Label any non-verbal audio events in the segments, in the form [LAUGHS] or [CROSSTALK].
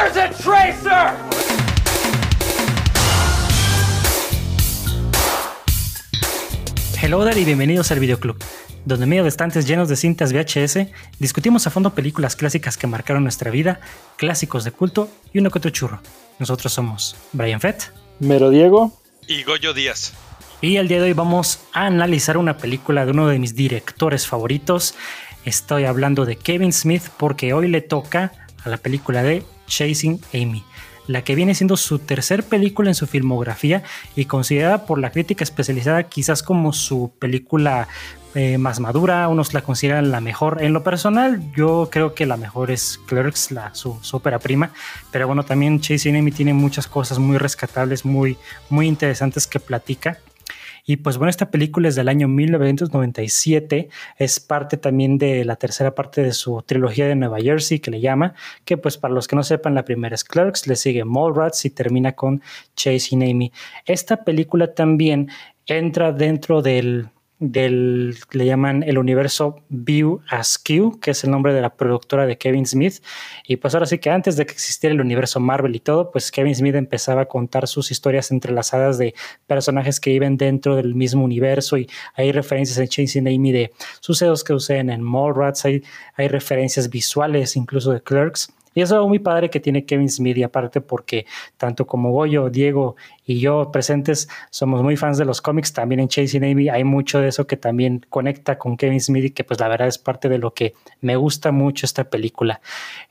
Mother's a tracer! Hello there y bienvenidos al Videoclub, donde en medio de estantes llenos de cintas VHS discutimos a fondo películas clásicas que marcaron nuestra vida, clásicos de culto y uno que otro churro. Nosotros somos Brian Fett Mero Diego. Y Goyo Díaz. y el día de hoy vamos a analizar una película de uno de mis directores favoritos. Estoy hablando de Kevin Smith porque hoy le toca a la película de Chasing Amy, la que viene siendo su tercer película en su filmografía y considerada por la crítica especializada quizás como su película eh, más madura, unos la consideran la mejor. En lo personal, yo creo que la mejor es Clerks, la, su, su ópera prima, pero bueno, también Chasing Amy tiene muchas cosas muy rescatables, muy, muy interesantes que platica. Y pues bueno, esta película es del año 1997, es parte también de la tercera parte de su trilogía de Nueva Jersey que le llama, que pues para los que no sepan, la primera es Clerks, le sigue Mallrats y termina con Chasing Amy. Esta película también entra dentro del del, le llaman el universo View Askew, que es el nombre de la productora de Kevin Smith. Y pues ahora sí que antes de que existiera el universo Marvel y todo, pues Kevin Smith empezaba a contar sus historias entrelazadas de personajes que viven dentro del mismo universo y hay referencias en Chasing Amy de sucesos que suceden en Mallrats, hay, hay referencias visuales incluso de Clerks. Y eso es algo muy padre que tiene Kevin Smith y aparte porque tanto como Goyo, Diego y yo presentes somos muy fans de los cómics, también en Chasing Amy hay mucho de eso que también conecta con Kevin Smith y que pues la verdad es parte de lo que me gusta mucho esta película.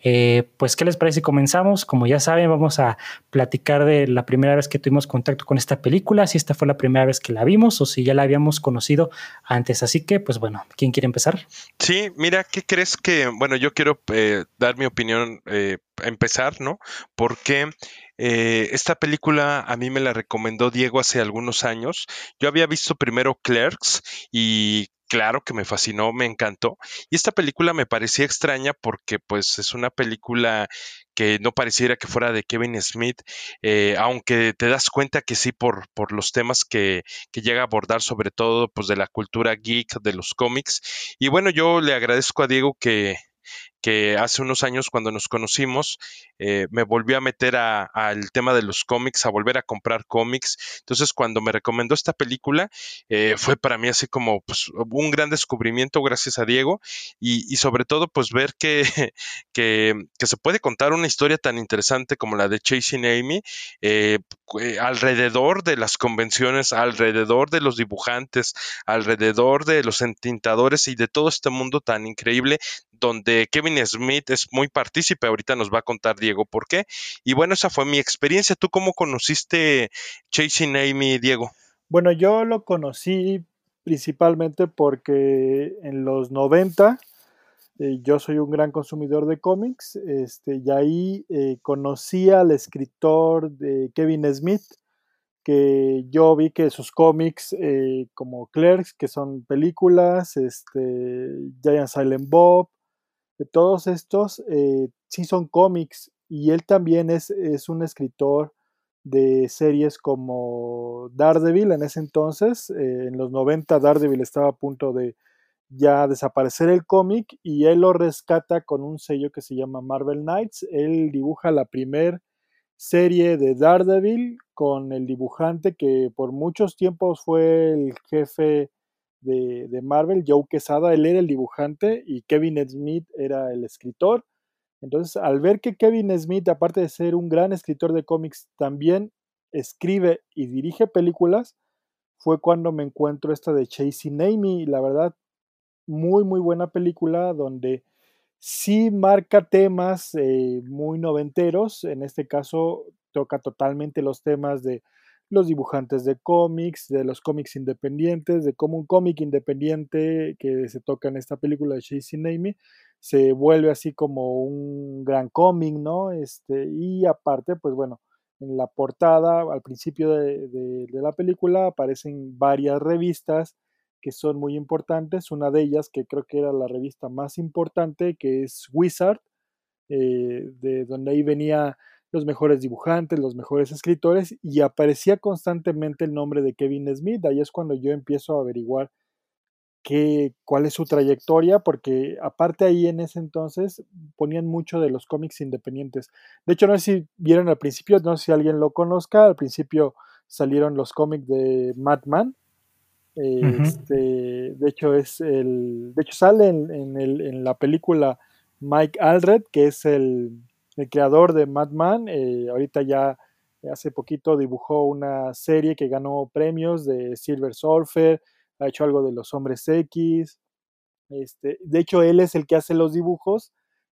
Eh, pues ¿qué les parece si comenzamos? Como ya saben vamos a platicar de la primera vez que tuvimos contacto con esta película, si esta fue la primera vez que la vimos o si ya la habíamos conocido antes. Así que pues bueno, ¿quién quiere empezar? Sí, mira, ¿qué crees que, bueno, yo quiero eh, dar mi opinión, eh, empezar, ¿no? Porque eh, esta película a mí me la recomendó Diego hace algunos años. Yo había visto primero Clerks y claro que me fascinó, me encantó. Y esta película me parecía extraña porque pues es una película que no pareciera que fuera de Kevin Smith, eh, aunque te das cuenta que sí por, por los temas que, que, llega a abordar, sobre todo pues de la cultura geek, de los cómics. Y bueno, yo le agradezco a Diego que, que hace unos años cuando nos conocimos eh, me volvió a meter al tema de los cómics, a volver a comprar cómics. Entonces cuando me recomendó esta película eh, fue para mí así como pues, un gran descubrimiento gracias a Diego y, sobre todo pues ver que, [LAUGHS] que, que, se puede contar una historia tan interesante como la de Chasing Amy eh, alrededor de las convenciones, alrededor de los dibujantes, alrededor de los entintadores y de todo este mundo tan increíble donde Kevin Smith es muy partícipe. Ahorita nos va a contar Diego por qué. Y bueno, esa fue mi experiencia. ¿Tú cómo conociste Chasing Amy, Diego? Bueno, yo lo conocí principalmente porque en los 90 eh, yo soy un gran consumidor de cómics este, y ahí eh, conocí al escritor de Kevin Smith que yo vi que sus cómics eh, como Clerks, que son películas, este, Giant Silent Bob, todos estos eh, sí son cómics y él también es, es, un escritor de series como Daredevil en ese entonces, eh, en los 90 Daredevil estaba a punto de ya desaparecer el cómic y él lo rescata con un sello que se llama Marvel Knights, él dibuja la primer serie de Daredevil con el dibujante que por muchos tiempos fue el jefe de, Marvel, Joe Quesada, él era el dibujante y Kevin Smith era el escritor. Entonces, al ver que Kevin Smith, aparte de ser un gran escritor de cómics, también escribe y dirige películas, fue cuando me encuentro esta de Chasing Amy, la verdad, muy, muy buena película donde sí marca temas eh, muy noventeros, en este caso toca totalmente los temas de los dibujantes de cómics, de los cómics independientes, de cómo un cómic independiente que se toca en esta película de Chasing Amy se vuelve así como un gran cómic, ¿no? Este, y aparte, pues bueno, en la portada, al principio de, de, la película, aparecen varias revistas que son muy importantes. Una de ellas, que creo que era la revista más importante, que es Wizard, eh, de donde ahí venía los mejores dibujantes, los mejores escritores, y aparecía constantemente el nombre de Kevin Smith. Ahí es cuando yo empiezo a averiguar qué, cuál es su trayectoria, porque aparte ahí en ese entonces ponían mucho de los cómics independientes. De hecho, no sé si vieron al principio, no sé si alguien lo conozca, al principio salieron los cómics de Madman. Este, de hecho, es el. De hecho, sale en, el, en la película Mike Aldred, que es el, el creador de Madman. Eh, ahorita ya hace poquito dibujó una serie que ganó premios de Silver Surfer, ha hecho algo de los hombres X. Este, de hecho, él es el que hace los dibujos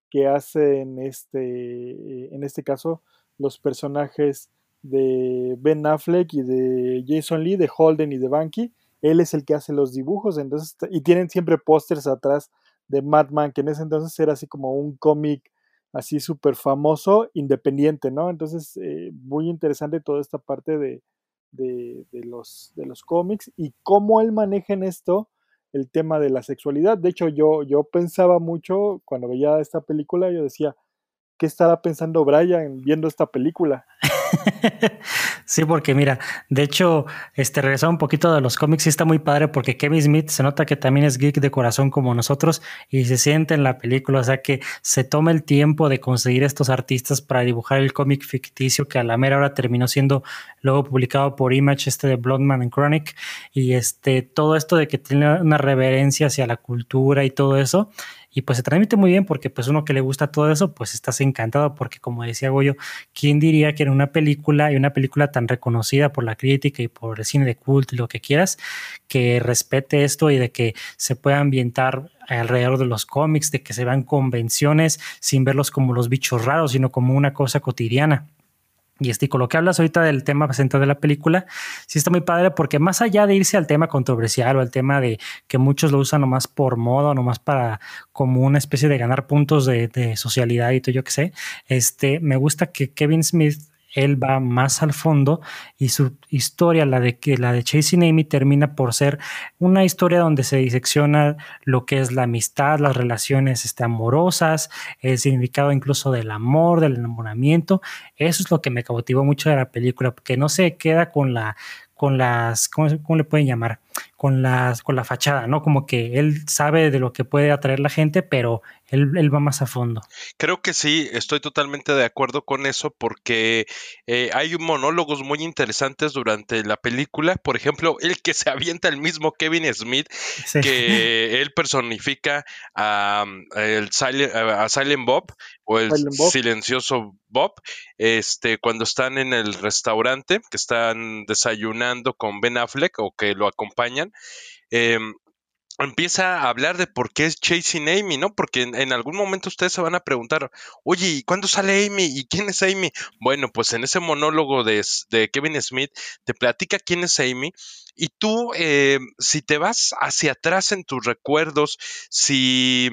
que hacen este, en este caso los personajes de Ben Affleck y de Jason Lee, de Holden y de Banky. Él es el que hace los dibujos, entonces, y tienen siempre pósters atrás de Madman, que en ese entonces era así como un cómic así súper famoso, independiente, ¿no? Entonces, eh, muy interesante toda esta parte de, de, los, de los cómics y cómo él maneja en esto el tema de la sexualidad. De hecho, yo, yo pensaba mucho cuando veía esta película, yo decía, ¿qué estará pensando Brian viendo esta película? [LAUGHS] sí, porque mira, de hecho, este regresó un poquito de los cómics y está muy padre porque Kevin Smith se nota que también es geek de corazón como nosotros y se siente en la película, o sea que se toma el tiempo de conseguir estos artistas para dibujar el cómic ficticio que a la mera hora terminó siendo luego publicado por Image, este de Bloodman and Chronic, y este todo esto de que tiene una reverencia hacia la cultura y todo eso, y pues se transmite muy bien porque pues uno que le gusta todo eso, pues estás encantado porque como decía Goyo, ¿quién diría que en una película y una película tan reconocida por la crítica y por el cine de culto y lo que quieras, que respete esto y de que se pueda ambientar alrededor de los cómics, de que se vean convenciones sin verlos como los bichos raros, sino como una cosa cotidiana? Y con lo que hablas ahorita del tema central de la película, sí está muy padre porque más allá de irse al tema controversial o al tema de que muchos lo usan nomás por moda, nomás para como una especie de ganar puntos de, de socialidad y todo yo que sé, este, me gusta que Kevin Smith él va más al fondo y su historia, la de la de Chasing Amy, termina por ser una historia donde se disecciona lo que es la amistad, las relaciones este, amorosas, el significado incluso del amor, del enamoramiento. Eso es lo que me cautivó mucho de la película, porque no se queda con la con las, ¿cómo, le pueden llamar? Con las, con la fachada, ¿no? Como que él sabe de lo que puede atraer la gente, pero él, va más a fondo. Creo que sí, estoy totalmente de acuerdo con eso porque eh, hay monólogos muy interesantes durante la película. Por ejemplo, el que se avienta el mismo Kevin Smith, que él personifica a, el a Silent Bob o el silencioso Bob, este, cuando están en el restaurante, que están desayunando con Ben Affleck o que lo acompañan. Em, empieza a hablar de por qué es Chasing Amy, ¿no? Porque en, algún momento ustedes se van a preguntar, oye, ¿y cuándo sale Amy? ¿Y quién es Amy? Bueno, pues en ese monólogo de, Kevin Smith te platica quién es Amy. Y tú, eh, si te vas hacia atrás en tus recuerdos, si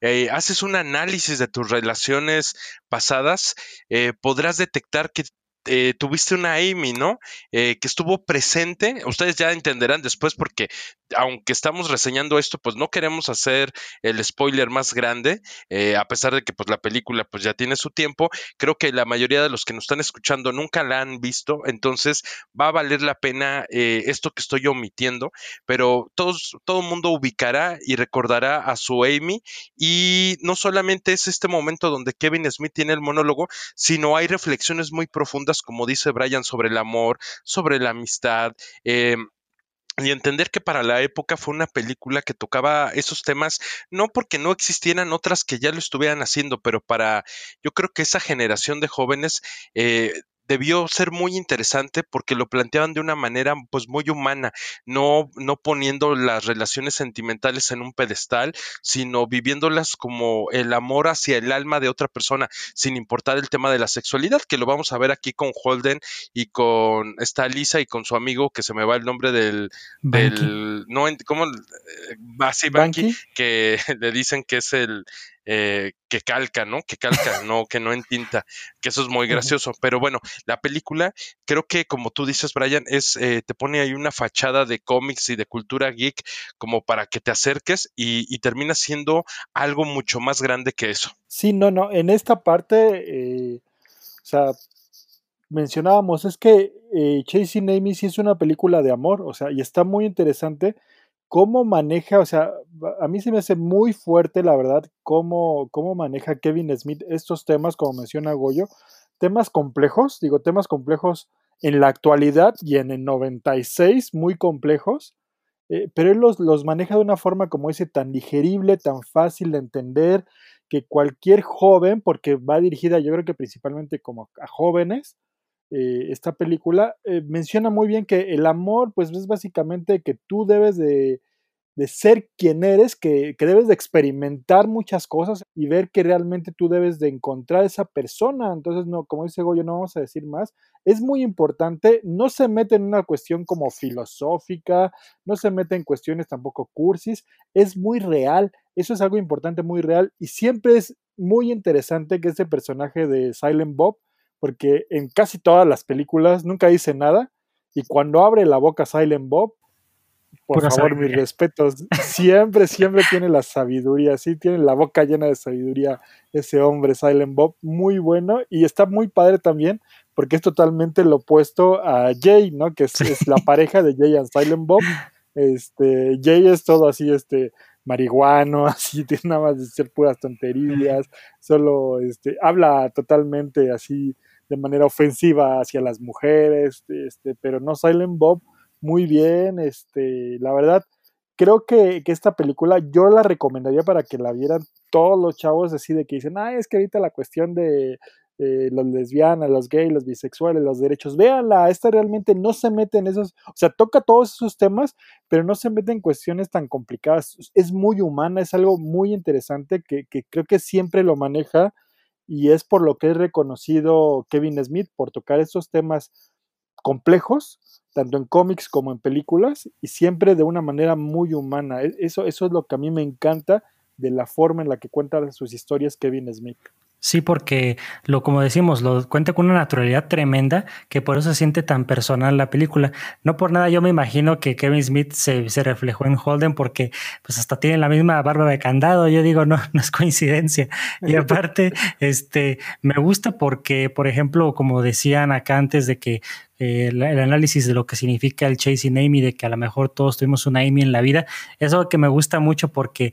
eh, haces un análisis de tus relaciones pasadas, eh, podrás detectar que eh, tuviste una Amy, ¿no? Eh, que estuvo presente. Ustedes ya entenderán después porque aunque estamos reseñando esto, pues no queremos hacer el spoiler más grande, eh, a pesar de que pues la película pues ya tiene su tiempo. Creo que la mayoría de los que nos están escuchando nunca la han visto, entonces va a valer la pena esto que estoy omitiendo, pero todos, todo el mundo ubicará y recordará a su Amy y no solamente es este momento donde Kevin Smith tiene el monólogo, sino hay reflexiones muy profundas como dice Brian, sobre el amor, sobre la amistad. Em, y entender que para la época fue una película que tocaba esos temas, no porque no existieran otras que ya lo estuvieran haciendo, pero para, yo creo que esa generación de jóvenes eh, debió ser muy interesante porque lo planteaban de una manera pues muy humana, no, no poniendo las relaciones sentimentales en un pedestal, sino viviéndolas como el amor hacia el alma de otra persona, sin importar el tema de la sexualidad, que lo vamos a ver aquí con Holden y con esta Lisa y con su amigo que se me va el nombre del, del no, ¿cómo? Basi Banky, que [LAUGHS] le dicen que es el, eh, que calca, ¿no? Que calca, no, que no entinta, que eso es muy gracioso. Pero bueno, la película, creo que como tú dices, Brian, es, eh, te pone ahí una fachada de cómics y de cultura geek como para que te acerques y, termina siendo algo mucho más grande que eso. Sí, no, no, en esta parte, eh, o sea, mencionábamos, es que Chasing Amy sí es una película de amor, o sea, y está muy interesante cómo maneja, o sea, a mí se me hace muy fuerte, la verdad, cómo, cómo maneja Kevin Smith estos temas, como menciona Goyo, temas complejos, digo, temas complejos en la actualidad y en el 96, muy complejos, eh, pero él los, los maneja de una forma, como dice, tan digerible, tan fácil de entender, que cualquier joven, porque va dirigida yo creo que principalmente como a jóvenes, eh, esta película, eh, menciona muy bien que el amor, pues es básicamente que tú debes de, de ser quien eres, que, que, debes de experimentar muchas cosas y ver que realmente tú debes de encontrar esa persona. Entonces, no, como dice Goyo, no vamos a decir más. Es muy importante, no se mete en una cuestión como filosófica, no se mete en cuestiones tampoco cursis, es muy real, eso es algo importante, muy real, y siempre es muy interesante que este personaje de Silent Bob, porque en casi todas las películas nunca dice nada y cuando abre la boca Silent Bob, por favor, mis respetos, [LAUGHS] siempre, siempre tiene la sabiduría, sí, tiene la boca llena de sabiduría ese hombre Silent Bob, muy bueno y está muy padre también porque es totalmente lo opuesto a Jay, ¿no? Que es, la pareja de Jay and Silent Bob. Este, Jay es todo así, este, marihuano, [LAUGHS] así, tiene nada más de ser puras tonterías, solo, este, habla totalmente así, de manera ofensiva hacia las mujeres, este, pero no Silent Bob, muy bien, este, la verdad, creo que, que, esta película yo la recomendaría para que la vieran todos los chavos así de que dicen, ah, es que ahorita la cuestión de eh, los lesbianas, los gays, los bisexuales, los derechos, véanla, esta realmente no se mete en esos, o sea, toca todos esos temas, pero no se mete en cuestiones tan complicadas, es muy humana, es algo muy interesante que, que creo que siempre lo maneja y es por lo que es reconocido Kevin Smith, por tocar estos temas complejos, tanto en cómics como en películas, y siempre de una manera muy humana. E, eso, eso es lo que a mí me encanta de la forma en la que cuenta sus historias Kevin Smith. Sí, porque lo como decimos, lo cuenta con una naturalidad tremenda que por eso se siente tan personal la película. No por nada yo me imagino que Kevin Smith se, se, reflejó en Holden porque pues hasta tiene la misma barba de candado. Yo digo, no, [LAUGHS] no es coincidencia. Y aparte, [LAUGHS] este, me gusta porque, por ejemplo, como decían acá antes de que eh, el, el, análisis de lo que significa el chasing Amy, de que a lo mejor todos tuvimos una Amy en la vida, es algo que me gusta mucho porque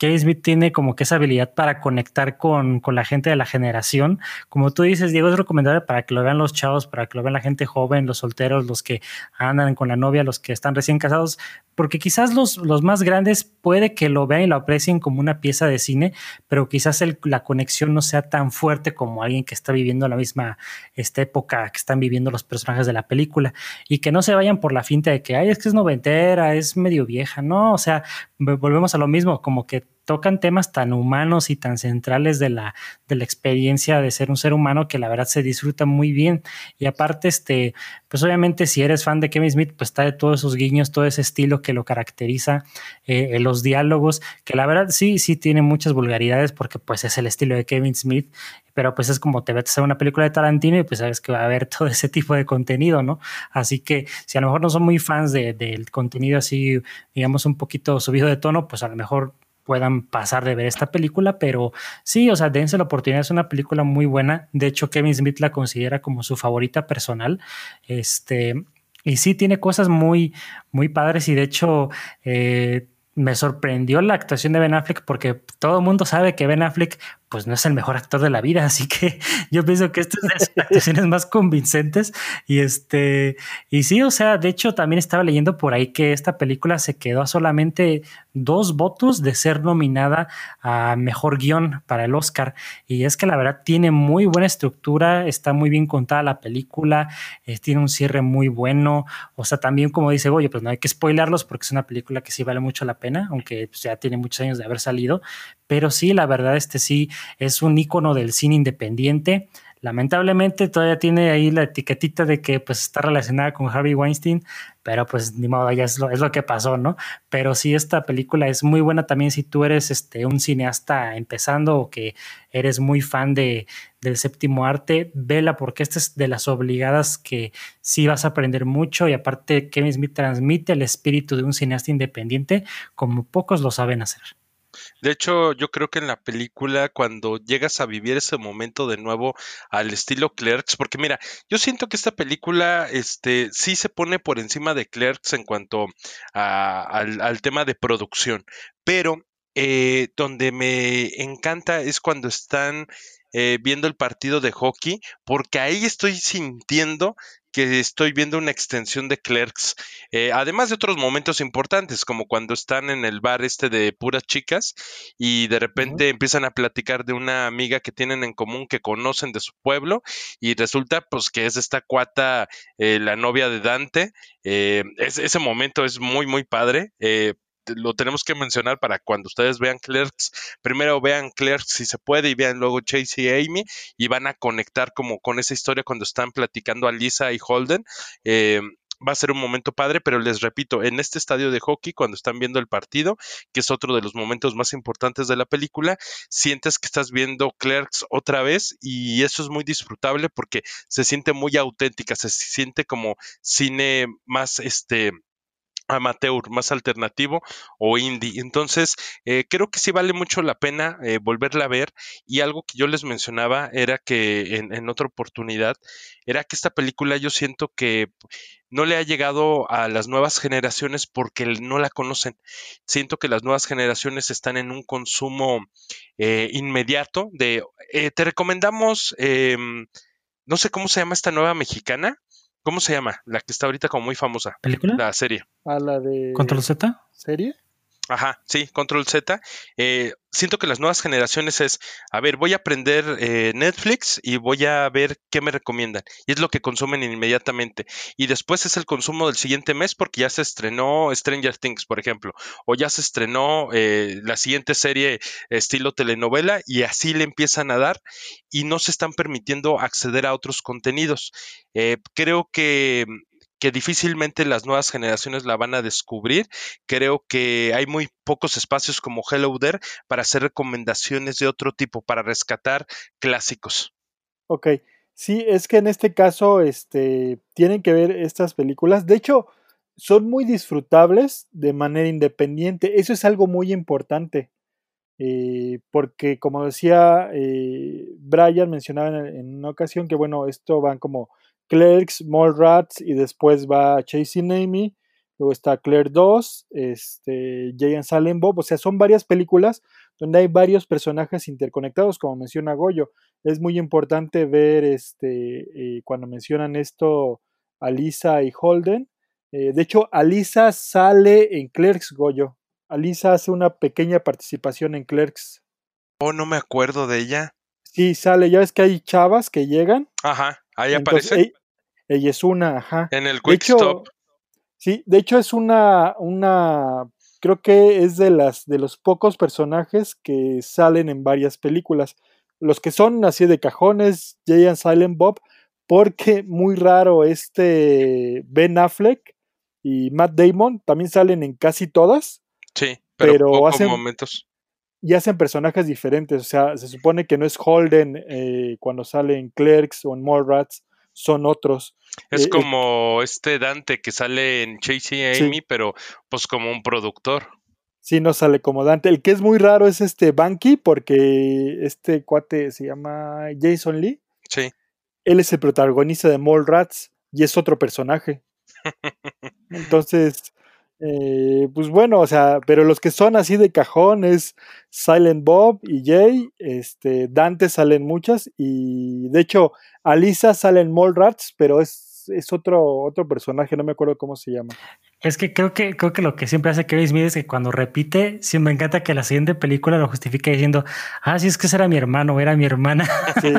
Kevin Smith tiene como que esa habilidad para conectar con, con, la gente de la generación. Como tú dices, Diego, es recomendable para que lo vean los chavos, para que lo vean la gente joven, los solteros, los que andan con la novia, los que están recién casados, porque quizás los, los más grandes puede que lo vean y lo aprecien como una pieza de cine, pero quizás la conexión no sea tan fuerte como alguien que está viviendo la misma esta época que están viviendo los personajes de la película. Y que no se vayan por la finta de que, ay, es que es noventera, es medio vieja, no, o sea, volvemos a lo mismo, como que tocan temas tan humanos y tan centrales de la, de la experiencia de ser un ser humano que la verdad se disfruta muy bien. Y aparte, este, pues obviamente si eres fan de Kevin Smith, pues está de todos esos guiños, todo ese estilo que lo caracteriza, eh, los diálogos, que la verdad sí, sí tiene muchas vulgaridades porque pues es el estilo de Kevin Smith, pero pues es como te ves a una película de Tarantino y pues sabes que va a haber [LAUGHS] todo ese tipo de contenido, ¿no? Así que si a lo mejor no son muy fans del de, contenido así, digamos, un poquito subido de tono, pues a lo mejor puedan pasar de ver esta película, pero sí, o sea, dense la oportunidad, es una película muy buena. De hecho, Kevin Smith la considera como su favorita personal. Este, y sí, tiene cosas muy, muy padres y de hecho, eh, me sorprendió la actuación de Ben Affleck porque todo el mundo sabe que Ben Affleck pues no es el mejor actor de la vida, [LAUGHS] así que yo pienso que esta es de las actuaciones más convincentes. Y este y sí, o sea, de hecho también estaba leyendo por ahí que esta película se quedó a solamente dos votos de ser nominada a mejor guion para el Oscar. Y es que la verdad tiene muy buena estructura, está muy bien contada la película, eh, tiene un cierre muy bueno, o sea, también como dice oye, pues no hay que spoilarlos porque es una película que sí vale mucho la pena, aunque pues, ya tiene muchos años de haber salido, pero sí, la verdad, este sí es un icono del cine independiente. Lamentablemente todavía tiene ahí la etiquetita de que pues está relacionada con Harvey Weinstein, pero pues ni modo, ya es lo, es lo que pasó, ¿no? Pero sí, esta película es muy buena también si tú eres este, un cineasta empezando o que eres muy fan de, del séptimo arte, vela porque esta es de las obligadas que sí vas a aprender mucho y aparte Kevin Smith transmite el espíritu de un cineasta independiente como pocos lo saben hacer. De hecho, yo creo que en la película, cuando llegas a vivir ese momento de nuevo al estilo Clerks, porque mira, yo siento que esta película, este, sí se pone por encima de Clerks en cuanto a- al, tema de producción, pero eh, donde me encanta es cuando están eh, viendo el partido de hockey, porque ahí estoy sintiendo que estoy viendo una extensión de Clerks, eh, además de otros momentos importantes, como cuando están en el bar este de puras chicas y de repente empiezan a platicar de una amiga que tienen en común que conocen de su pueblo y resulta pues que es esta cuata, eh, la novia de Dante. Eh, es- ese momento es muy, muy padre. Lo tenemos que mencionar para cuando ustedes vean Clerks, primero vean Clerks si se puede y vean luego Chase y Amy y van a conectar como con esa historia cuando están platicando a Lisa y Holden. Eh, va a ser un momento padre, pero les repito, en este estadio de hockey, cuando están viendo el partido, que es otro de los momentos más importantes de la película, sientes que estás viendo Clerks otra vez y eso es muy disfrutable porque se siente muy auténtica, se siente como cine más este amateur, más alternativo o indie. Entonces, eh, creo que sí vale mucho la pena eh, volverla a ver. Y algo que yo les mencionaba era que en, otra oportunidad, era que esta película yo siento que no le ha llegado a las nuevas generaciones porque no la conocen. Siento que las nuevas generaciones están en un consumo eh, inmediato de, eh, te recomendamos, em, no sé cómo se llama esta nueva mexicana. ¿Cómo se llama? La que está ahorita como muy famosa. ¿Película? La serie. A la de ¿Control Z? serie. Ajá, sí, Control Z. Eh, siento que las nuevas generaciones es, a ver, voy a aprender eh, Netflix y voy a ver qué me recomiendan. Y es lo que consumen inmediatamente. Y después es el consumo del siguiente mes porque ya se estrenó Stranger Things, por ejemplo. O ya se estrenó eh, la siguiente serie estilo telenovela y así le empiezan a dar y no se están permitiendo acceder a otros contenidos. Creo que que difícilmente las nuevas generaciones la van a descubrir. Creo que hay muy pocos espacios como Hello There para hacer recomendaciones de otro tipo, para rescatar clásicos. Ok, sí, es que en este caso este, tienen que ver estas películas. De hecho, son muy disfrutables de manera independiente. Eso es algo muy importante. eh, porque como decía eh, Brian, mencionaba en, en una ocasión que bueno, esto van como Clerks, Mallrats y después va Chasing Amy, luego está Claire 2, este, Jay and Silent Bob, o sea, son varias películas donde hay varios personajes interconectados, como menciona Goyo. Es muy importante ver este, eh, cuando mencionan esto a Lisa y Holden. Eh, de hecho, Alisa sale en Clerks, Goyo. Alisa hace una pequeña participación en Clerks. Oh, no me acuerdo de ella. Sí, sale. Ya ves que hay chavas que llegan. Ajá, ahí Entonces, aparece. Ella, es una, ajá. En el De Quick hecho, Stop. sí, de hecho es una, una, creo que es de las, de los pocos personajes que salen en varias películas. Los que son así de cajones, Jay and Silent Bob, porque muy raro este Ben Affleck y Matt Damon también salen en casi todas Sí, pero, pero hacen- momentos. y hacen personajes diferentes. O sea, se supone que no es Holden eh, cuando sale en Clerks o en Mallrats, son otros. Es Eh, eh, como este Dante que sale en Chasing Sí. Amy, pero pues como un productor. Sí, no sale como Dante. El que es muy raro es este Banky, porque este cuate se llama Jason Lee. Sí. Él es el protagonista de Mallrats y es otro personaje. [LAUGHS] Entonces, eh, pues bueno, o sea, pero los que son así de cajón es Silent Bob y Jay, este, Dante salen muchas y de hecho Alisa sale en Mallrats, pero es, es otro, otro personaje, no me acuerdo cómo se llama. Es que creo que creo que lo que siempre hace Kevin Smith es que cuando repite, sí me encanta que la siguiente película lo justifique diciendo, ah, sí, es que ese era mi hermano, era mi hermana. Sí,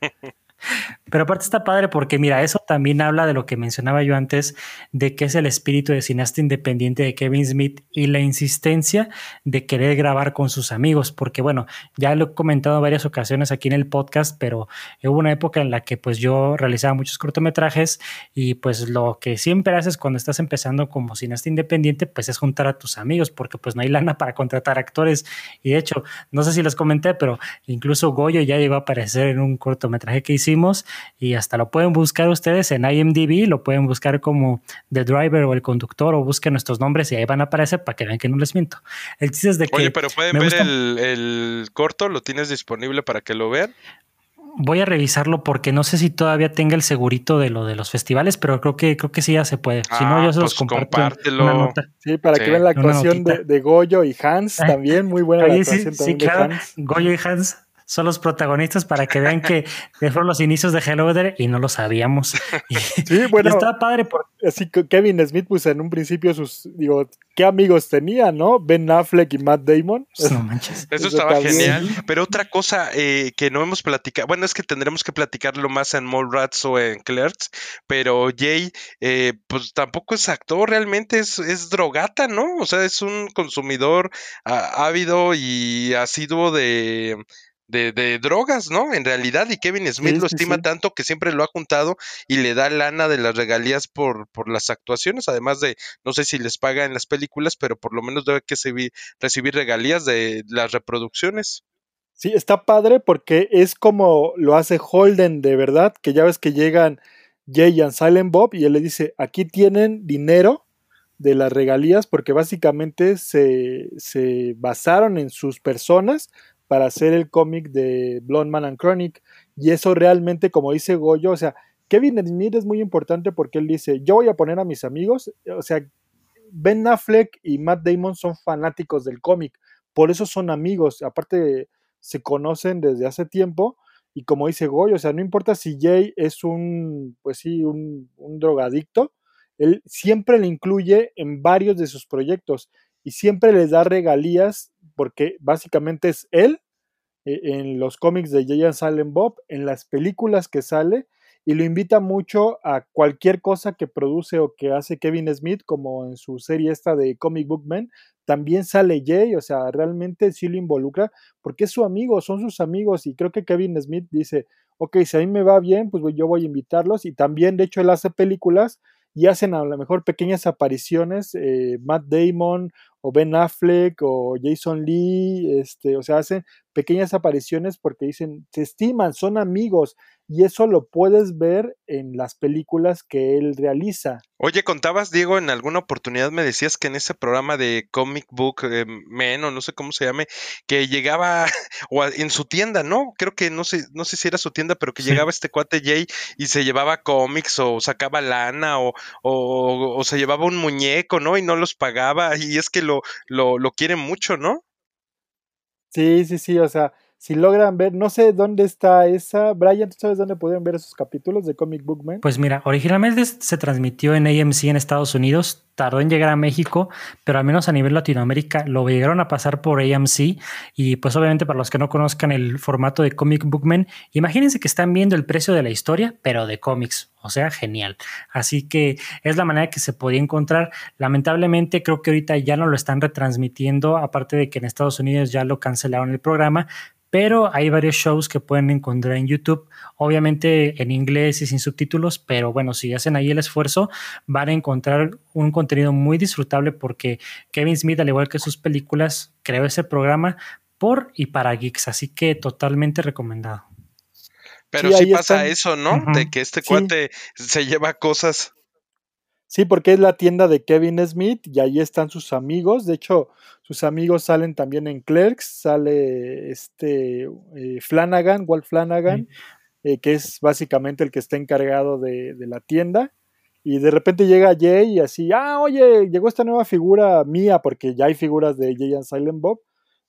[LAUGHS] Pero aparte está padre porque, mira, eso también habla de lo que mencionaba yo antes, de que es el espíritu de cineasta independiente de Kevin Smith y la insistencia de querer grabar con sus amigos, porque bueno, ya lo he comentado en varias ocasiones aquí en el podcast, pero hubo una época en la que pues yo realizaba muchos cortometrajes y pues lo que siempre haces cuando estás empezando como cineasta independiente, pues es juntar a tus amigos, porque pues no hay lana para contratar actores. Y de hecho, no sé si les comenté, pero incluso Goyo ya llegó a aparecer en un cortometraje que hicimos y hasta lo pueden buscar ustedes en IMDb, lo pueden buscar como The Driver o el conductor o busquen nuestros nombres y ahí van a aparecer para que vean que no les miento. El chiste es de que... Oye, pero pueden ver el, el corto, lo tienes disponible para que lo vean voy a revisarlo porque no sé si todavía tenga el segurito de lo de los festivales, pero creo que creo que sí ya se puede. si no, yo se los pues comparto una nota. Sí, para que vean la actuación de, Goyo y Hans [LAUGHS] también, muy buena la actuación sí, sí, claro. Goyo y Hans son los protagonistas para que vean que [LAUGHS] fueron los inicios de Hello There y no lo sabíamos. [LAUGHS] sí, bueno. está padre porque así que Kevin Smith, pues en un principio sus, digo, qué amigos tenía, ¿no? Ben Affleck y Matt Damon. [LAUGHS] No manches. Eso estaba genial. Pero otra cosa eh, que no hemos platicado, bueno, es que tendremos que platicarlo más en Mallrats o en Clerks, pero Jay, eh, pues tampoco es actor, realmente es, es drogata, ¿no? O sea, es un consumidor ah, ávido y asiduo de de, de, drogas, ¿no? En realidad, y Kevin Smith lo estima tanto que siempre lo ha juntado y le da lana de las regalías por, por las actuaciones, además de, no sé si les paga en las películas, pero por lo menos debe que recibir regalías de las reproducciones. Sí, está padre porque es como lo hace Holden de verdad, que ya ves que llegan Jay y Silent Bob y él le dice, aquí tienen dinero de las regalías porque básicamente se, se basaron en sus personas para hacer el cómic de Blonde Man and Chronic. Y eso realmente, como dice Goyo, o sea, Kevin Smith es muy importante porque él dice, yo voy a poner a mis amigos, o sea, Ben Affleck y Matt Damon son fanáticos del cómic, por eso son amigos, aparte se conocen desde hace tiempo y como dice Goyo, o sea, no importa si Jay es un, pues sí, un, un drogadicto, él siempre le incluye en varios de sus proyectos y siempre les da regalías porque básicamente es él eh, en los cómics de Jay Silent Bob, en las películas que sale, y lo invita mucho a cualquier cosa que produce o que hace Kevin Smith, como en su serie esta de Comic Book Man, también sale Jay, o sea, realmente sí lo involucra, porque es su amigo, son sus amigos, y creo que Kevin Smith dice, ok, si a mí me va bien, pues yo voy a invitarlos, y también, de hecho, él hace películas y hacen a lo mejor pequeñas apariciones, eh, Matt Damon o Ben Affleck o Jason Lee, este, o sea, hacen pequeñas apariciones porque dicen, se estiman, son amigos, y eso lo puedes ver en las películas que él realiza. Oye, contabas, Diego, en alguna oportunidad me decías que en ese programa de Comic Book eh, Men, o no sé cómo se llame, que llegaba, [LAUGHS] o en su tienda, ¿no? Creo que no sé, no sé si era su tienda, pero que llegaba este cuate Jay y se llevaba cómics o sacaba lana o, o, o, se llevaba un muñeco, ¿no? Y no los pagaba, y es que lo, lo, lo quieren mucho, ¿no? Sí, sí, sí, o sea, si logran ver, no sé dónde está esa. Brian, ¿tú sabes dónde pueden ver esos capítulos de Comic Book Man? Pues mira, originalmente se transmitió en AMC en Estados Unidos, tardó en llegar a México, pero al menos a nivel Latinoamérica lo llegaron a pasar por AMC. Y pues obviamente para los que no conozcan el formato de Comic Book Man, imagínense que están viendo el precio de la historia, pero de cómics. O sea, genial. Así que es la manera que se podía encontrar. Lamentablemente creo que ahorita ya no lo están retransmitiendo, aparte de que en Estados Unidos ya lo cancelaron el programa, pero hay varios shows que pueden encontrar en YouTube, obviamente en inglés y sin subtítulos, pero bueno, si hacen ahí el esfuerzo, van a encontrar un contenido muy disfrutable porque Kevin Smith, al igual que sus películas, creó ese programa por y para geeks, así que totalmente recomendado. Pero sí, pasa eso, ¿no? De que este cuate se lleva cosas Sí, porque es la tienda de Kevin Smith y ahí están sus amigos. De hecho, sus amigos salen también en Clerks. Sale este eh, Flanagan, Walt Flanagan, eh, que es básicamente el que está encargado de, de, la tienda. Y de repente llega Jay y así, ah, oye, llegó esta nueva figura mía, porque ya hay figuras de Jay and Silent Bob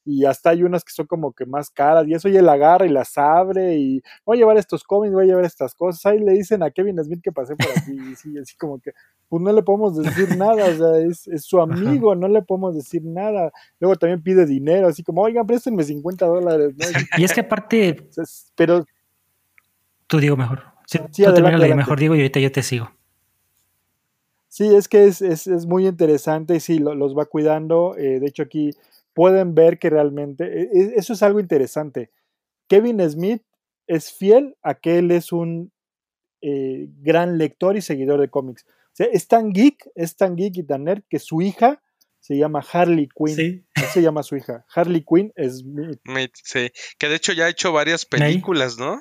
y hasta hay unas que son como que más caras, y eso ya la agarra y las abre, y voy a llevar estos cómics, voy a llevar estas cosas, ahí le dicen a Kevin Smith que pasé por aquí, y sí, así como que, pues no le podemos decir nada, o sea, es, su amigo, no le podemos decir nada, luego también pide dinero, así como, oigan, préstenme 50 dólares, Y es que aparte, pero... Tú digo mejor, sí, sí tú adelante, mejor digo y ahorita yo te sigo. Sí, es que es, es, es muy interesante y sí, los va cuidando. Eh, de hecho, aquí pueden ver que realmente, e, e, eso es algo interesante. Kevin Smith es fiel a que él es un eh, gran lector y seguidor de cómics. O sea, es tan geek, es tan geek y tan nerd que su hija se llama Harley Quinn. Sí. se llama su hija. Harley Quinn es Sí, que de hecho ya ha hecho varias películas, ¿no?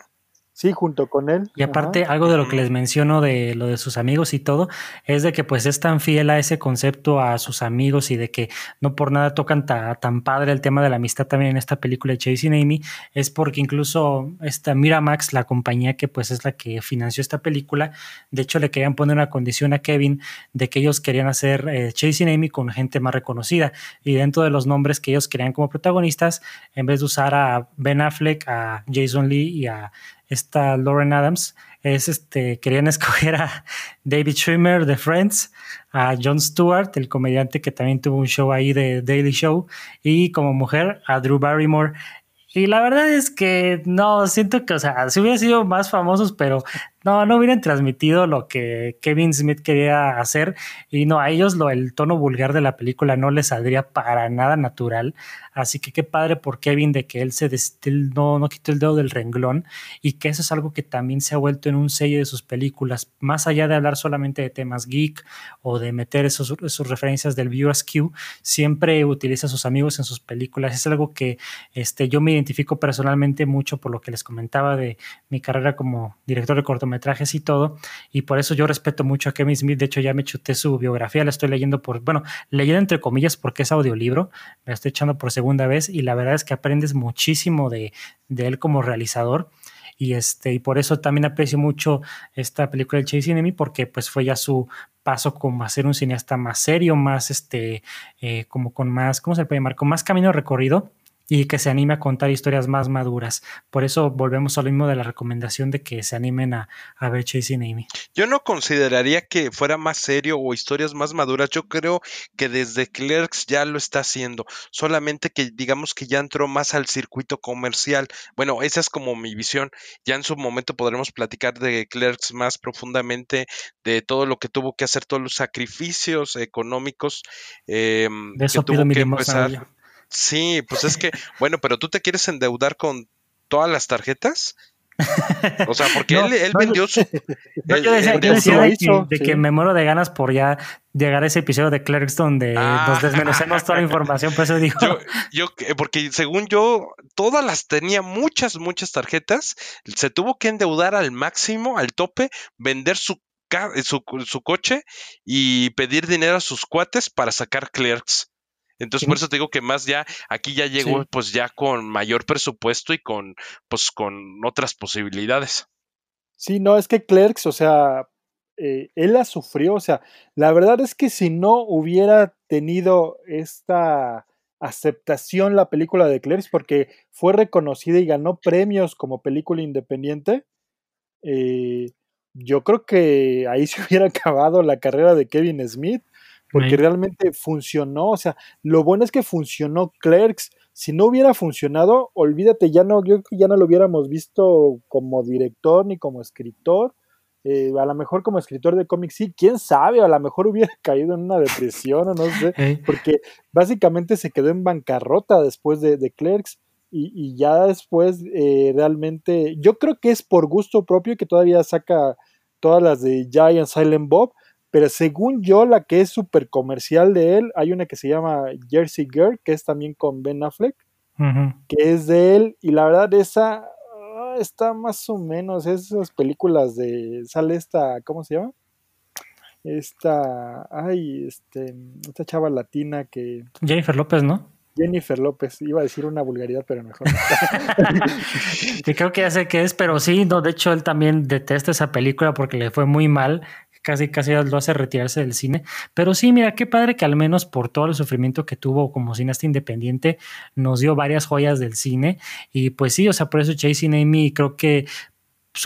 Sí, junto con él. Y aparte, algo de lo que les menciono de lo de sus amigos y todo, es de que pues es tan fiel a ese concepto a sus amigos y de que no por nada tocan tan padre el tema de la amistad también en esta película de Chasing Amy, es porque incluso esta Miramax, la compañía que pues es la que financió esta película, de hecho le querían poner una condición a Kevin de que ellos querían hacer eh, Chasing Amy con gente más reconocida y dentro de los nombres que ellos querían como protagonistas, en vez de usar a Ben Affleck, a Jason Lee y a esta Lauren Adams, es este, querían [LAUGHS] escoger a David Schwimmer de Friends, a Jon Stewart, el comediante que también tuvo un show ahí de Daily Show, y como mujer a Drew Barrymore. Y la verdad es que no, siento que, o sea, si hubieran sido más famosos, pero no, no hubieran transmitido lo que Kevin Smith quería hacer y no, a ellos lo, el tono vulgar de la película no les saldría para nada natural, así que qué padre por Kevin de que él se no, no quitó el dedo del renglón y que eso es algo que también se ha vuelto en un sello de sus películas, más allá de hablar solamente de temas geek o de meter esos, esos referencias del Askew, siempre utiliza a sus amigos en sus películas, es algo que este, yo me identifico personalmente mucho por lo que les comentaba de mi carrera como director de cortometrajes metrajes y todo. Y por eso yo respeto mucho a Kevin Smith. De hecho, ya me chuté su biografía, la estoy leyendo por, bueno, leyendo entre comillas porque es audiolibro. Me la estoy echando por segunda vez y la verdad es que aprendes muchísimo de, de él como realizador. Y, este, y por eso también aprecio mucho esta película de Chasing Amy porque pues fue ya su paso como a ser un cineasta más serio, más este, eh, como con más, ¿cómo se puede llamar? Con más camino recorrido y que se anime a contar historias más maduras. Por eso volvemos a lo mismo de la recomendación de que se animen a, a ver Chasing Amy. Yo no consideraría que fuera más serio o historias más maduras. Yo creo que desde Clerks ya lo está haciendo. Solamente que digamos que ya entró más al circuito comercial. Bueno, esa es como mi visión. Ya en su momento podremos platicar de Clerks más profundamente, de todo lo que tuvo que hacer, todos los sacrificios económicos eh, de eso que tuvo que empezar. Sí, pues es que, [LAUGHS] bueno, pero tú te quieres endeudar con todas las tarjetas. O sea, porque él, vendió su. [LAUGHS] yo decía, de, que, me muero de ganas por ya llegar a ese episodio de Clerks donde ah. nos desmenuzamos toda la información, por eso digo. Yo, yo, porque según yo, todas las tenía muchas, muchas tarjetas. Se tuvo que endeudar al máximo, al tope, vender su, su, su coche y pedir dinero a sus cuates para sacar Clerks. Entonces, por eso te digo que más ya, aquí ya llegó pues ya con mayor presupuesto y con, pues con otras posibilidades. Sí, no, es que Clerks, o sea, eh, él la sufrió, o sea, la verdad es que si no hubiera tenido esta aceptación la película de Clerks, porque fue reconocida y ganó premios como película independiente, eh, yo creo que ahí [LAUGHS] se hubiera acabado la carrera de Kevin Smith porque realmente funcionó, o sea, lo bueno es que funcionó Clerks. Si no hubiera funcionado, olvídate, ya no, yo ya no lo hubiéramos visto como director ni como escritor. Eh, a lo mejor como escritor de cómics, sí, quién sabe, a lo mejor hubiera [LAUGHS] caído en una depresión o no sé, porque básicamente se quedó en bancarrota después de, de Clerks y, y, ya después eh, realmente, yo creo que es por gusto propio que todavía saca todas las de Giant Silent Bob, pero según yo, la que es súper comercial de él, hay una que se llama Jersey Girl, que es también con Ben Affleck, que es de él, y la verdad esa ah, está más o menos, esas películas de, sale esta, ¿cómo se llama? Esta, ay, este, esta chava latina que... Jennifer López, ¿no? Jennifer López, iba a decir una vulgaridad, pero mejor. [LAUGHS] y creo que ya sé qué es, pero sí, no, de hecho él también detesta esa película porque le fue muy mal casi casi lo hace retirarse del cine. Pero sí, mira, qué padre que al menos por todo el sufrimiento que tuvo como cineasta independiente, nos dio varias joyas del cine. Y pues sí, o sea, por eso Chasing Amy creo que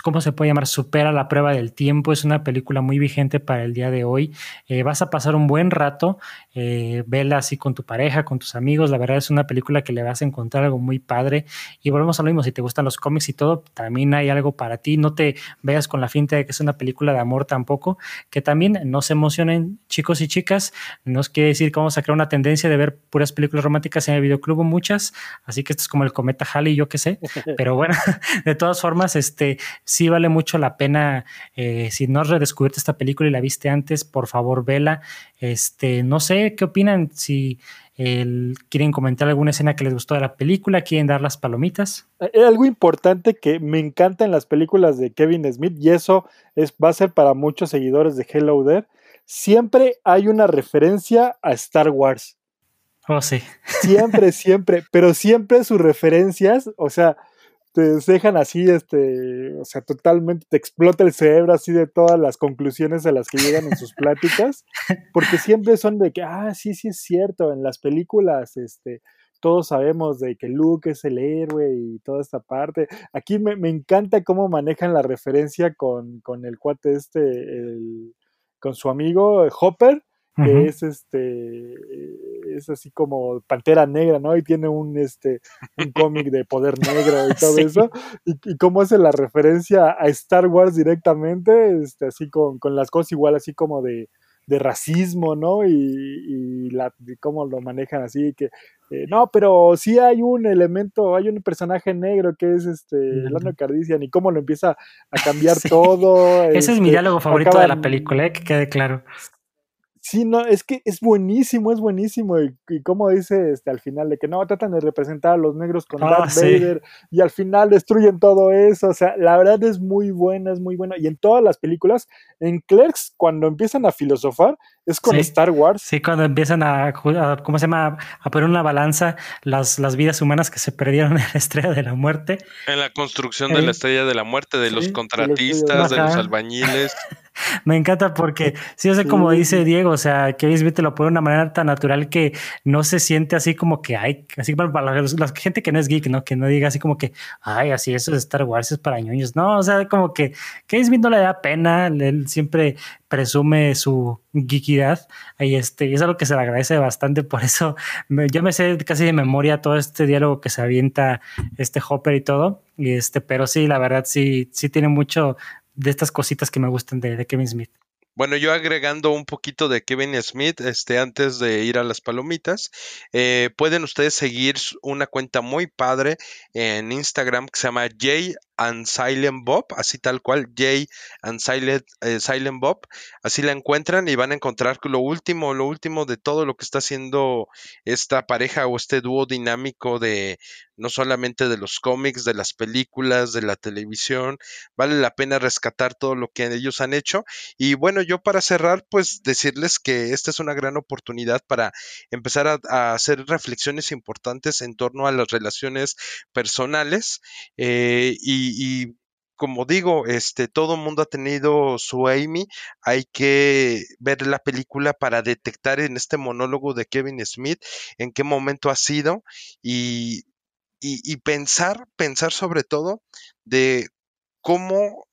¿cómo se puede llamar? Supera la prueba del tiempo. Es una película muy vigente para el día de hoy. Eh, vas a pasar un buen rato, eh, vela así con tu pareja, con tus amigos. La verdad es una película que le vas a encontrar algo muy padre. Y volvemos a lo mismo, si te gustan los cómics y todo, también hay algo para ti. No te veas con la finta de que es una película de amor tampoco. Que también no se emocionen chicos y chicas. No os quiere decir que vamos a crear una tendencia de ver puras películas románticas en el videoclub o muchas. Así que esto es como el cometa Halley, yo qué sé. [LAUGHS] Pero bueno, [LAUGHS] de todas formas, este sí vale mucho la pena. Eh, si no has redescubierto esta película y la viste antes, por favor, vela. Este, no sé qué opinan si ¿Quieren comentar alguna escena que les gustó de la película? ¿Quieren dar las palomitas? Eh, algo importante que me encanta en las películas de Kevin Smith, y eso es, va a ser para muchos seguidores de Hello There, siempre hay una referencia a Star Wars. Oh, sí. Siempre, [LAUGHS] siempre, pero siempre sus referencias, o sea, te dejan así, este, o sea, totalmente, te explota el cerebro así de todas las conclusiones a las que llegan en sus pláticas, porque siempre son de que, ah, sí, sí es cierto, en las películas, este, todos sabemos de que Luke es el héroe y toda esta parte. Aquí me, me encanta cómo manejan la referencia con, con el cuate este, el, con su amigo Hopper, que es este es así como Pantera Negra, ¿no? Y tiene un este un cómic de poder negro y [LAUGHS] todo eso. Y, cómo hace la referencia a Star Wars directamente, este, así con, con las cosas igual así como de, de racismo, ¿no? Y, y, la, cómo lo manejan así, que eh, no, pero sí hay un elemento, hay un personaje negro que es este Lando Cardician y cómo lo empieza a [LAUGHS] cambiar todo. Ese es mi este, diálogo favorito de la película, eh, que quede claro. Sí, no, es que es buenísimo, es buenísimo. Y, como dice este, al final de que no, tratan de representar a los negros con ah, Darth Vader y al final destruyen todo eso. O sea, la verdad es muy buena, es muy buena. Y en todas las películas, en Clerks, cuando empiezan a filosofar, es con Star Wars. Sí, cuando empiezan a, ¿cómo se llama? A poner una balanza las, las vidas humanas que se perdieron [LAUGHS] en la estrella de la muerte. En la construcción de la estrella de la muerte, de los contratistas, de los albañiles. [LAUGHS] Me encanta porque, sí, o sea, como dice Diego, o sea, Kevin Smith te lo pone de una manera tan natural que no se siente así como que hay, así para, para la, gente que no es geek, ¿no? Que no diga así como que, ay, así eso de Star Wars es para ñoños. No, o sea, como que Kevin Smith no le da pena, él siempre presume su geekidad y este, y es algo que se le agradece bastante, por eso yo me sé casi de memoria todo este diálogo que se avienta este Hopper y todo, y este, pero sí, la verdad sí, sí tiene mucho, de estas cositas que me gustan de, Kevin Smith. Bueno, yo agregando un poquito de Kevin Smith, este, antes de ir a las palomitas, eh, pueden ustedes seguir una cuenta muy padre en Instagram que se llama Jay and Silent Bob, así tal cual, Jay and Silent, eh, Silent Bob, así la encuentran y van a encontrar lo último, lo último de todo lo que está haciendo esta pareja o este dúo dinámico de no solamente de los cómics, de las películas, de la televisión, vale la pena rescatar todo lo que ellos han hecho. Y bueno, yo para cerrar, pues decirles que esta es una gran oportunidad para empezar a, hacer reflexiones importantes en torno a las relaciones personales eh, y y, como digo, este, todo mundo ha tenido su Amy. Hay que ver la película para detectar en este monólogo de Kevin Smith en qué momento ha sido y, y pensar, pensar sobre todo de cómo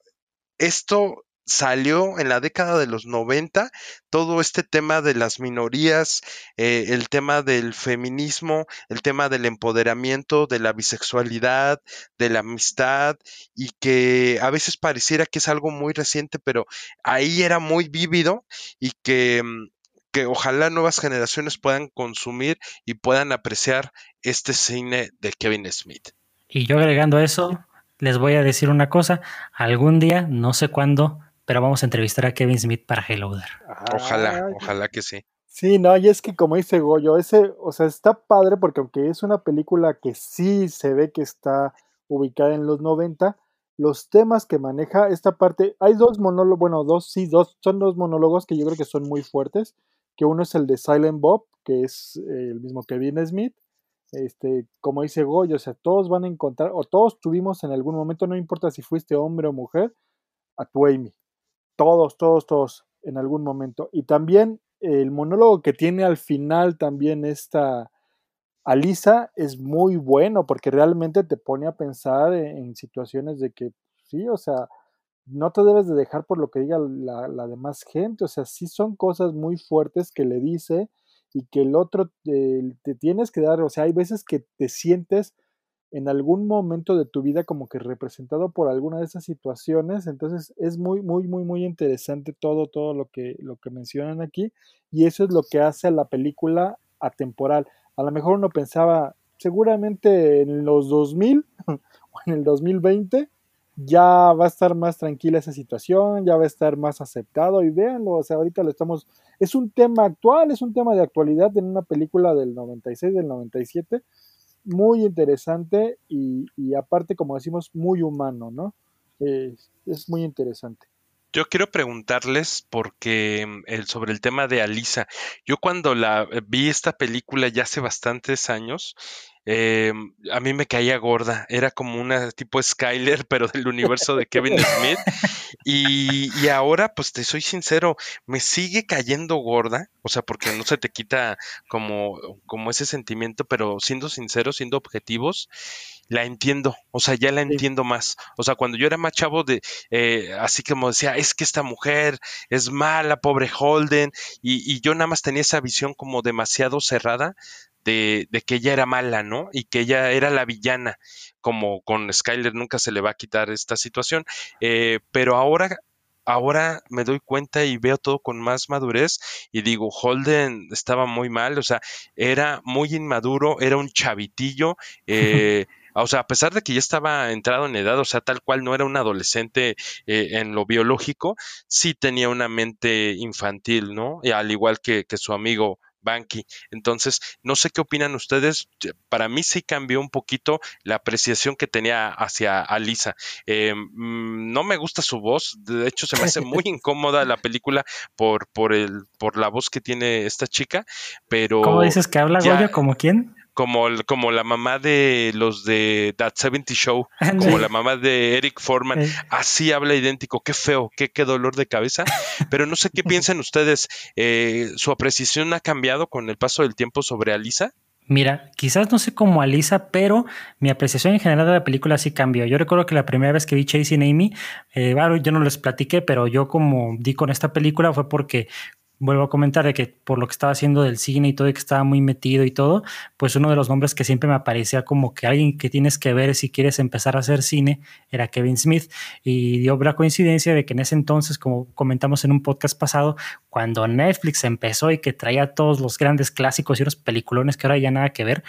esto salió en la década de los 90 todo este tema de las minorías, eh, el tema del feminismo, el tema del empoderamiento, de la bisexualidad, de la amistad, y que a veces pareciera que es algo muy reciente, pero ahí era muy vívido y que, mm, que ojalá nuevas generaciones puedan consumir y puedan apreciar este cine de Kevin Smith. Y yo agregando eso, les voy a decir una cosa, algún día, no sé cuándo, pero vamos a entrevistar a Kevin Smith para Hello Ojalá, ojalá que sí. Sí, no, y es que como dice Goyo, ese, o sea, está padre porque aunque es una película que sí se ve que está ubicada en los 90, los temas que maneja esta parte, hay dos monólogos, bueno, dos, sí, dos, son dos monólogos que yo creo que son muy fuertes, que uno es el de Silent Bob, que es eh, el mismo Kevin Smith, este, como dice Goyo, o sea, todos van a encontrar, o todos tuvimos en algún momento, no importa si fuiste hombre o mujer, a tu Amy. Todos, todos, todos, en algún momento. Y también el monólogo que tiene al final también esta Alisa es muy bueno porque realmente te pone a pensar en, situaciones de que, sí, o sea, no te debes de dejar por lo que diga la, demás gente, o sea, sí son cosas muy fuertes que le dice y que el otro te tienes que dar, o sea, hay veces que te sientes en algún momento de tu vida como que representado por alguna de esas situaciones. Entonces es muy, muy, muy, muy interesante todo, todo lo que, lo que mencionan aquí. Y eso es lo que hace a la película atemporal. A lo mejor uno pensaba, seguramente en los 2000 [LAUGHS] o en el 2020 ya va a estar más tranquila esa situación, ya va a estar más aceptado y véanlo, o sea, ahorita lo estamos, es un tema actual, es un tema de actualidad en una película del 96, del 97, muy interesante y, aparte, como decimos, muy humano, ¿no? es muy interesante. Yo quiero preguntarles porque el, sobre el tema de Alisa. Yo cuando la vi esta película ya hace bastantes años, eh, a mí me caía gorda. Era como una tipo Skyler, [LAUGHS] pero del universo de Kevin Smith. Y, y, ahora, pues te soy sincero, me sigue cayendo gorda. O sea, porque no se te quita como, como ese sentimiento, pero siendo sinceros, siendo objetivos, la entiendo. O sea, ya la entiendo más. O sea, cuando yo era más chavo de, eh, así como decía, es que esta mujer es mala, pobre Holden, y, y yo nada más tenía esa visión como demasiado cerrada de, que ella era mala, ¿no? Y que ella era la villana, como con Skyler nunca se le va a quitar esta situación. Eh, pero ahora, ahora me doy cuenta y veo todo con más madurez y digo, Holden estaba muy mal, o sea, era muy inmaduro, era un chavitillo. [LAUGHS] Eh, o sea, a pesar de que ya estaba entrado en edad, o sea, tal cual no era un adolescente eh, en lo biológico, sí tenía una mente infantil, ¿no? Y al igual que, que su amigo Banky. Entonces, no sé qué opinan ustedes. Para mí sí cambió un poquito la apreciación que tenía hacia Alisa. Eh, mm, no me gusta su voz. De hecho, se me hace muy [LAUGHS] incómoda la película por, por, el, por la voz que tiene esta chica. Pero. ¿Cómo dices que habla Goyo? ¿Como quién? Como, como la mamá de los de That 70 Show, como la mamá de Eric Foreman, así habla idéntico, qué feo, qué, qué dolor de cabeza, pero no sé qué [LAUGHS] piensan ustedes, eh, ¿su apreciación ha cambiado con el paso del tiempo sobre Alisa? Mira, quizás no sé cómo Alisa, pero mi apreciación en general de la película sí cambió. Yo recuerdo que la primera vez que vi Chasing Amy, eh, yo no les platiqué, pero yo como di con esta película fue porque vuelvo a comentar de que por lo que estaba haciendo del cine y todo, y que estaba muy metido y todo, pues uno de los nombres que siempre me aparecía como que alguien que tienes que ver si quieres empezar a hacer cine era Kevin Smith. Y dio la coincidencia de que en ese entonces, como comentamos en un podcast pasado, cuando Netflix empezó y que traía todos los grandes clásicos y unos peliculones que ahora ya nada que ver,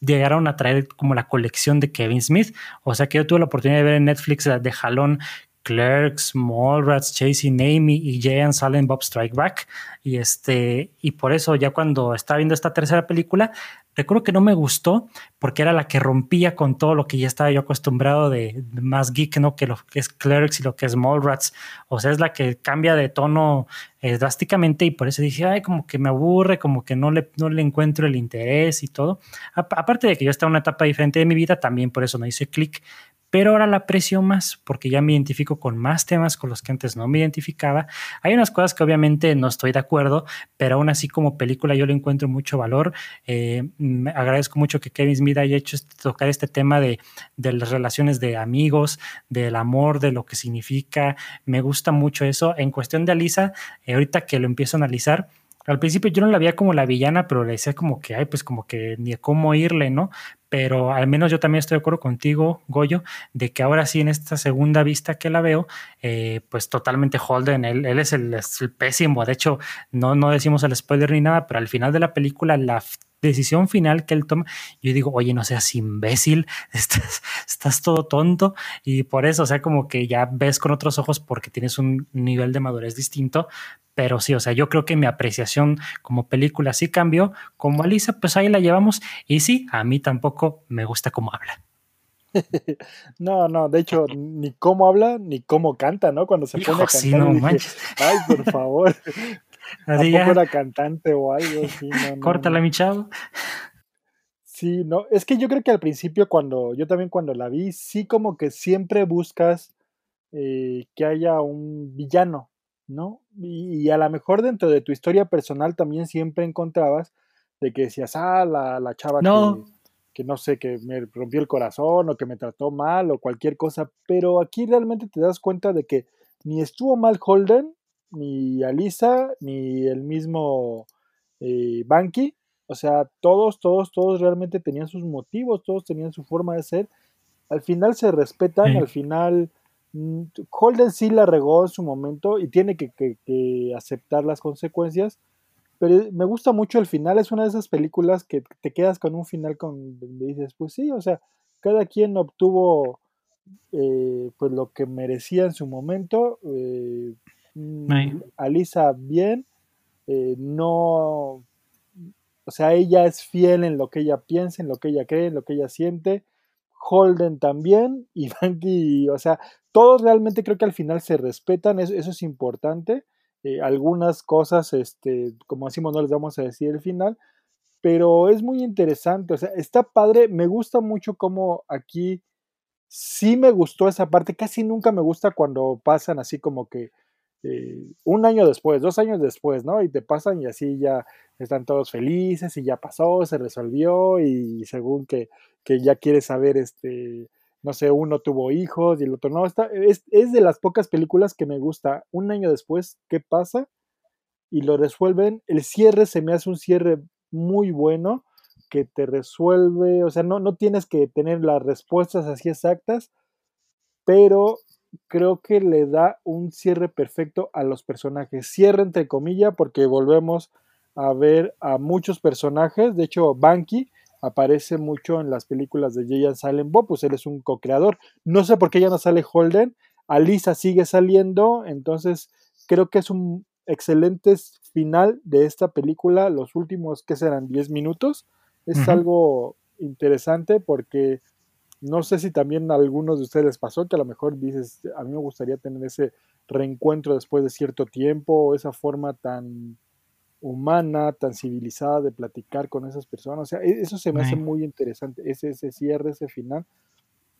llegaron a traer como la colección de Kevin Smith. O sea que yo tuve la oportunidad de ver en Netflix de jalón Clerks, Mallrats, Chasing Amy y Jay and Silent Bob Strike Back. Y, este, y por eso ya cuando estaba viendo esta tercera película, recuerdo que no me gustó porque era la que rompía con todo lo que ya estaba yo acostumbrado de, más geek, ¿no? Que lo que es Clerks y lo que es Mallrats. O sea, es la que cambia de tono eh, drásticamente y por eso dije, ay, como que me aburre, como que no le, no le encuentro el interés y todo. aparte de que yo estaba en una etapa diferente de mi vida, también por eso me hice clic pero ahora la aprecio más porque ya me identifico con más temas con los que antes no me identificaba. Hay unas cosas que obviamente no estoy de acuerdo, pero aún así como película yo le encuentro mucho valor. Eh, agradezco mucho que Kevin Smith haya hecho este, tocar este tema de, de las relaciones de amigos, del amor, de lo que significa. Me gusta mucho eso. En cuestión de Alisa, eh, ahorita que lo empiezo a analizar, al principio yo no la veía como la villana, pero le decía como que, ay, pues como que ni cómo irle, ¿no? Pero al menos yo también estoy de acuerdo contigo, Goyo, de que ahora sí en esta segunda vista que la veo, eh, pues totalmente Holden, él, él es, el, pésimo. De hecho, no, no decimos el spoiler ni nada, pero al final de la película, la decisión final que él toma, yo digo, oye, no seas imbécil, [LAUGHS] estás, estás todo tonto y por eso, o sea, como que ya ves con otros ojos porque tienes un nivel de madurez distinto, pero sí, o sea, yo creo que mi apreciación como película sí cambió, como Alisa, pues ahí la llevamos y sí, a mí tampoco me gusta cómo habla. [LAUGHS] No, no, de hecho, ni cómo habla, ni cómo canta, ¿no? Cuando se pone a cantar. no Ay, por favor. [LAUGHS] Así ¿A era cantante o algo [LAUGHS] así? No, Córtala, mi chavo. Sí, no, es que yo creo que al principio cuando, yo también cuando la vi, sí como que siempre buscas eh, que haya un villano, ¿no? Y, a lo mejor dentro de tu historia personal también siempre encontrabas de que decías, ah, la, la chava Que, que no sé, que me rompió el corazón o que me trató mal o cualquier cosa, pero aquí realmente te das cuenta de que ni estuvo mal Holden, ni Alisa, ni el mismo eh, Banky. O sea, todos, todos, todos realmente tenían sus motivos, todos tenían su forma de ser. Al final se respetan, al final mm, Holden sí la regó en su momento y tiene que, que, aceptar las consecuencias. Pero me gusta mucho el final, es una de esas películas que te quedas con un final con donde dices, pues sí, o sea, cada quien obtuvo eh, pues lo que merecía en su momento. Eh, mm, Alisa bien, eh, no, o sea, ella es fiel en lo que ella piensa, en lo que ella cree, en lo que ella siente. Holden también y [LAUGHS] Banky, o sea, todos realmente creo que al final se respetan, eso, es importante. algunas cosas, este, como decimos, no les vamos a decir el final, pero es muy interesante, o sea, está padre, me gusta mucho cómo aquí sí me gustó esa parte, casi nunca me gusta cuando pasan así como que eh, un año después, dos años después, ¿no? Y te pasan y así ya están todos felices y ya pasó, se resolvió y según que, que ya quieres saber, este, no sé, uno tuvo hijos y el otro no, está, es, es de las pocas películas que me gusta un año después, ¿qué pasa? Y lo resuelven, el cierre se me hace un cierre muy bueno que te resuelve, o sea, no, no tienes que tener las respuestas así exactas, pero creo que le da un cierre perfecto a los personajes. Cierre entre comillas, porque volvemos a ver a muchos personajes. De hecho, Banky aparece mucho en las películas de Jay and Silent Bob, pues él es un co-creador. No sé por qué ya no sale Holden. Alisa sigue saliendo, entonces creo que es un excelente final de esta película. Los últimos, que serán? 10 minutos es algo interesante porque no sé si también a algunos de ustedes pasó que a lo mejor dices, a mí me gustaría tener ese reencuentro después de cierto tiempo, esa forma tan humana, tan civilizada de platicar con esas personas. O sea, e-, eso se me hace muy interesante, ese, ese cierre, ese final.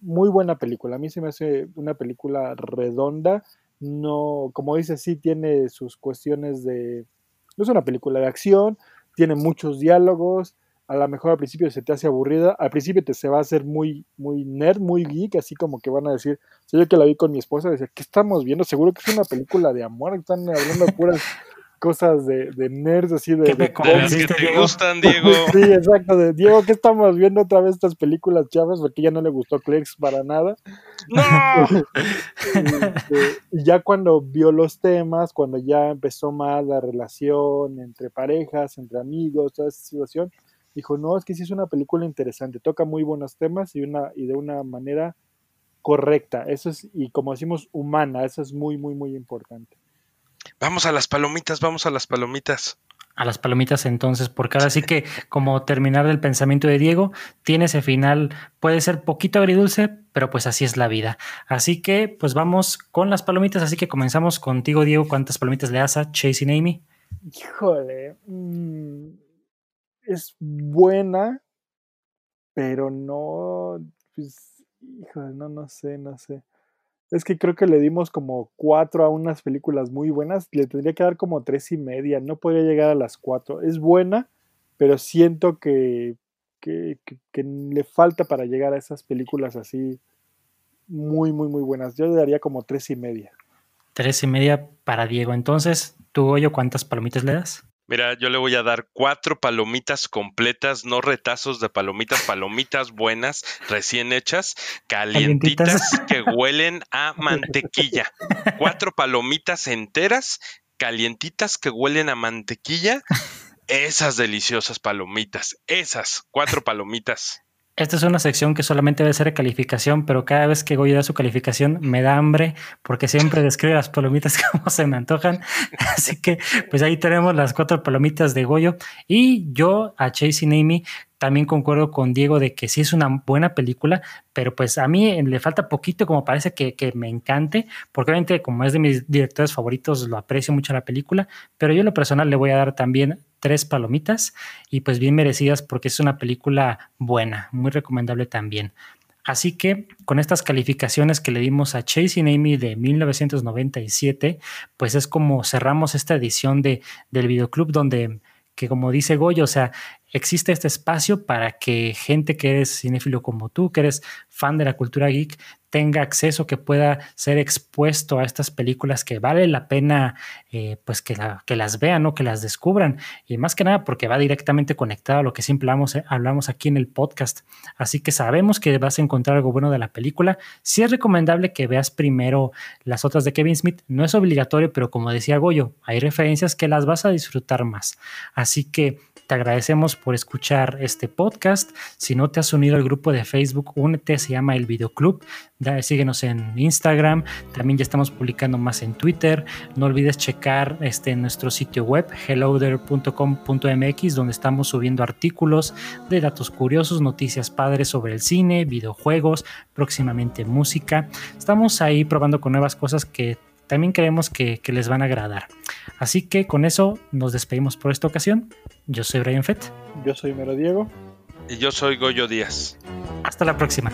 Muy buena película. A mí se me hace una película redonda. No, como dice, sí tiene sus cuestiones de. No es una película de acción, tiene muchos diálogos, a lo mejor al principio se te hace aburrida, al principio te se va a hacer muy, muy nerd, muy geek, así como que van a decir, yo que la vi con mi esposa, decía, ¿qué estamos viendo? Seguro que es una película de amor, están hablando de puras [LAUGHS] cosas de, de nerds, así de... ¿Qué que te gustan, Diego. [LAUGHS] sí, exacto, de Diego, ¿qué estamos viendo otra vez estas películas chavas? Porque ya no le gustó Clerks para nada. ¡No! [LAUGHS] Este, y ya cuando vio los temas, cuando ya empezó más la relación entre parejas, entre amigos, toda esa situación, dijo, no, es que sí es una película interesante, toca muy buenos temas y, una, y de una manera correcta, eso es, y como decimos, humana, eso es muy, muy, muy importante. Vamos a las palomitas, vamos a las palomitas. A las palomitas entonces, porque ahora sí que como terminar el pensamiento de Diego, tiene ese final, puede ser poquito agridulce, pero pues así es la vida. Así que pues vamos con las palomitas, así que comenzamos contigo Diego, ¿cuántas palomitas le das a Chasing Amy? Híjole, mmm es buena, pero no, pues, híjole, no, no sé, no sé. Es que creo que le dimos como cuatro a unas películas muy buenas. Le tendría que dar como tres y media. No podría llegar a las cuatro. Es buena, pero siento que, que, le falta para llegar a esas películas así muy, muy, muy buenas. Yo le daría como tres y media. Tres y media para Diego. Entonces, ¿tú, Goyo, cuántas palomitas le das? Mira, yo le voy a dar cuatro palomitas completas, no retazos de palomitas, palomitas buenas, recién hechas, calientitas, que huelen a mantequilla. [LAUGHS] Cuatro palomitas enteras, calientitas, que huelen a mantequilla. Esas deliciosas palomitas, esas cuatro palomitas. Esta es una sección que solamente debe ser calificación, pero cada vez que Goyo da su calificación me da hambre porque siempre describe las palomitas [LAUGHS] como se me antojan. [LAUGHS] Así que pues ahí tenemos las cuatro palomitas de Goyo. Y yo a Chasing Amy también concuerdo con Diego de que sí es una buena película, pero pues a mí le falta poquito como parece que, que, me encante, porque obviamente como es de mis directores favoritos, lo aprecio mucho la película, pero yo en lo personal le voy a dar también tres palomitas y pues bien merecidas porque es una película buena, muy recomendable también. Así que con estas calificaciones que le dimos a Chasing Amy de 1997, pues es como cerramos esta edición de, del videoclub donde que como dice Goyo, o sea, existe este espacio para que gente que es cinéfilo como tú, que eres fan de la cultura geek, tenga acceso, que pueda ser expuesto a estas películas que vale la pena eh, pues que, que, las vean o que las descubran. Y más que nada porque va directamente conectado a lo que siempre hablamos, eh, hablamos aquí en el podcast. Así que sabemos que vas a encontrar algo bueno de la película. Sí es recomendable que veas primero las otras de Kevin Smith. No es obligatorio, pero como decía Goyo, hay referencias que las vas a disfrutar más. Así que Te agradecemos por escuchar este podcast. Si no te has unido al grupo de Facebook, únete, se llama El Videoclub. síguenos en Instagram, también ya estamos publicando más en Twitter. No olvides checar este, nuestro sitio web helloder.com.mx donde estamos subiendo artículos de datos curiosos, noticias padres sobre el cine, videojuegos, próximamente música. Estamos ahí probando con nuevas cosas que también creemos que, que les van a agradar. Así que con eso nos despedimos por esta ocasión. Yo soy Brian Fett. Yo soy Mero Diego. Y yo soy Goyo Díaz. Hasta la próxima.